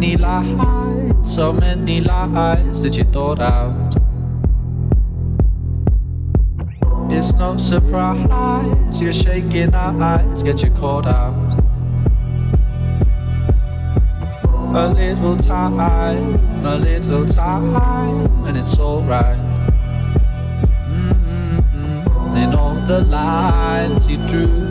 to. so many lies that you thought out. It's no surprise you're shaking our eyes get you caught out. A little time, a little time, and it's alright. Mm-hmm. In all the lines you drew.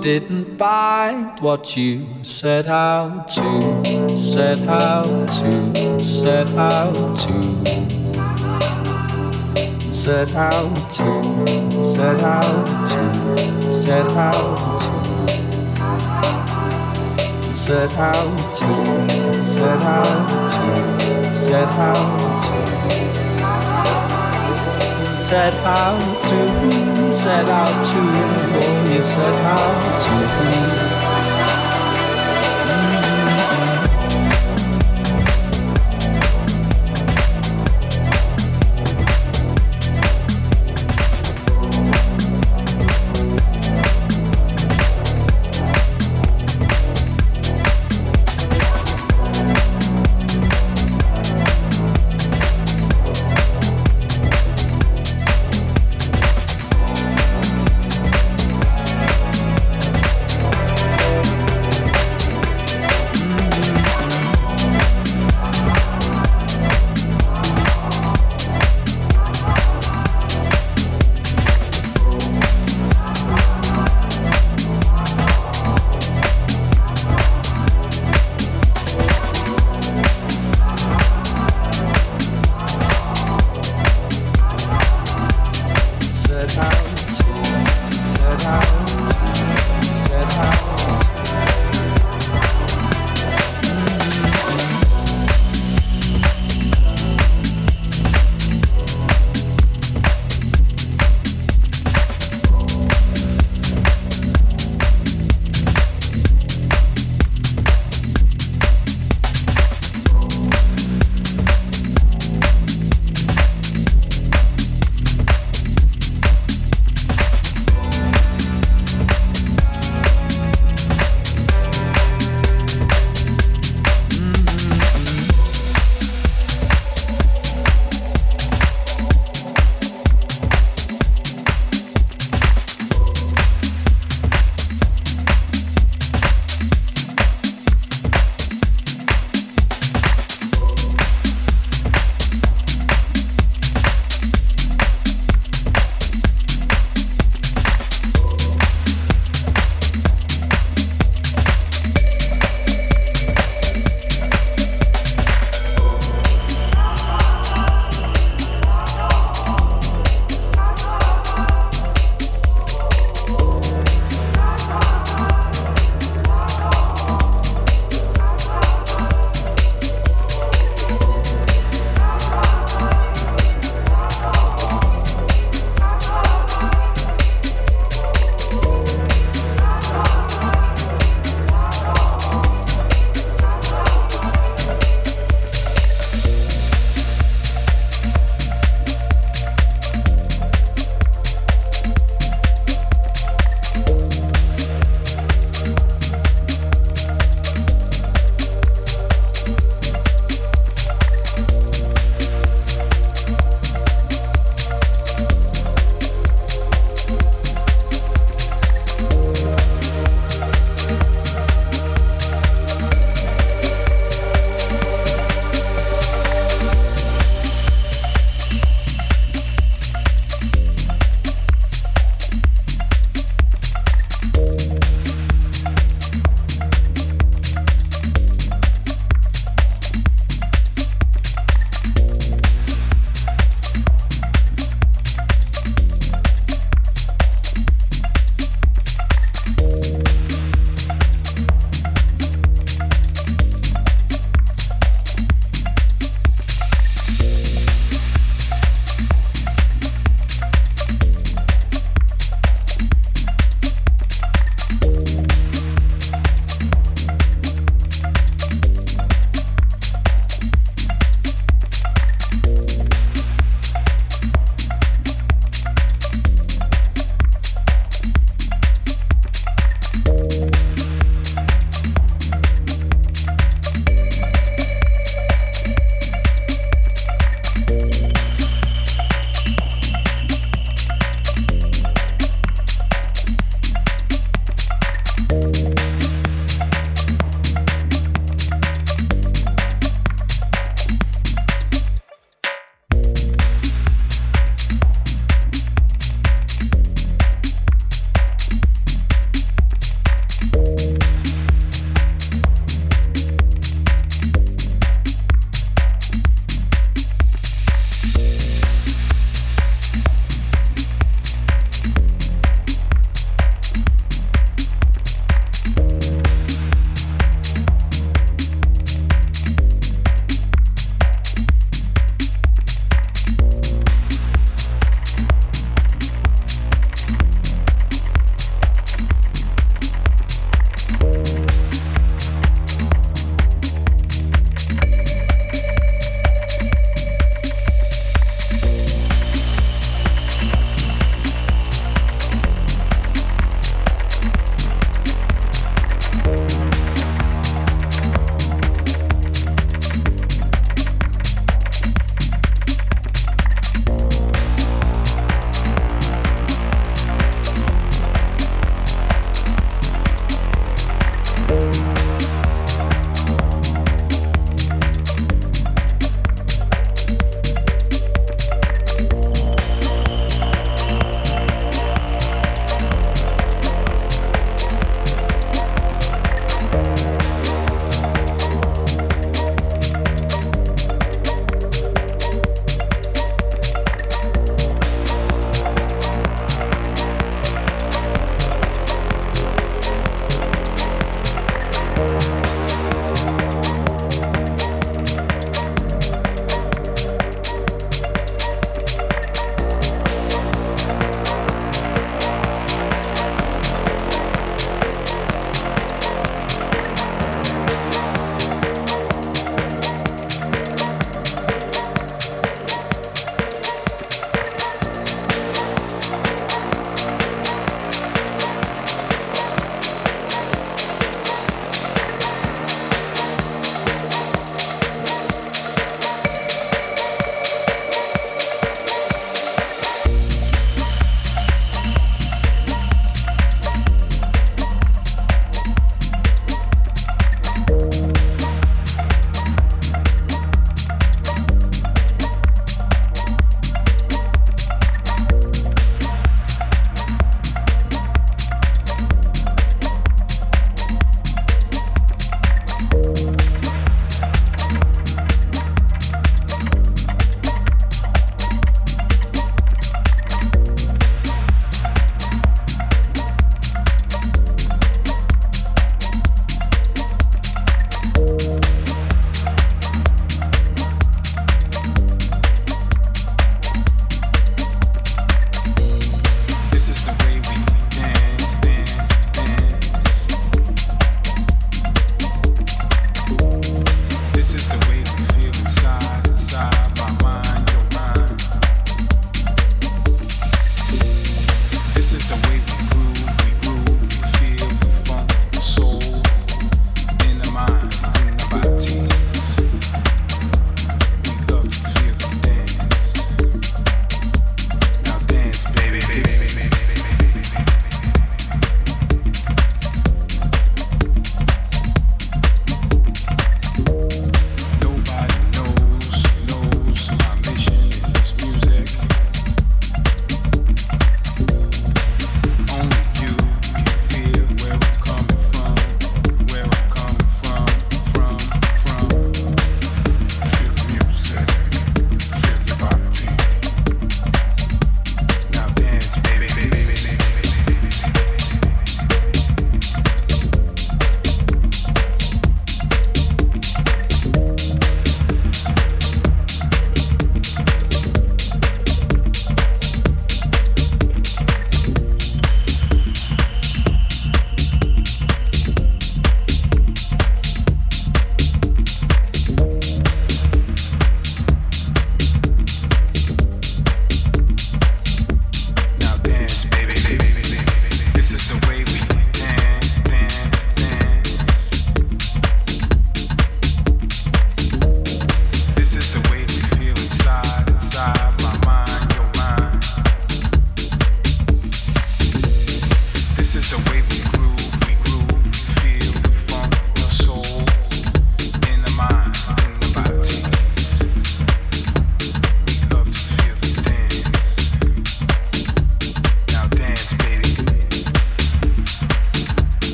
Didn't bite what you set out to, set out to, set out to, set out to, set out to, set out to, set out to, set out to, set out to. Set out to, set out to, you said how to me.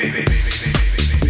baby.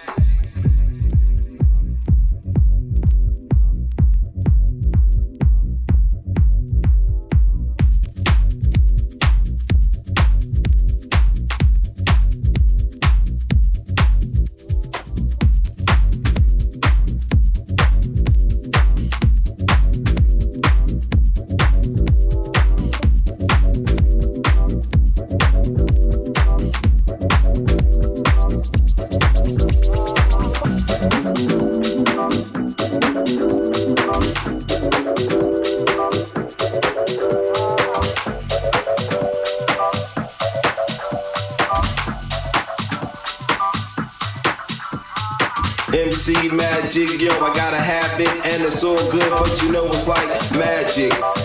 All good, but you know it's like magic. Magic,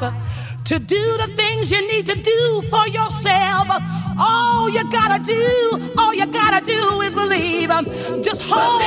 life, to do the things you need to do for yourself. All you gotta do, all you gotta do is believe. Just hold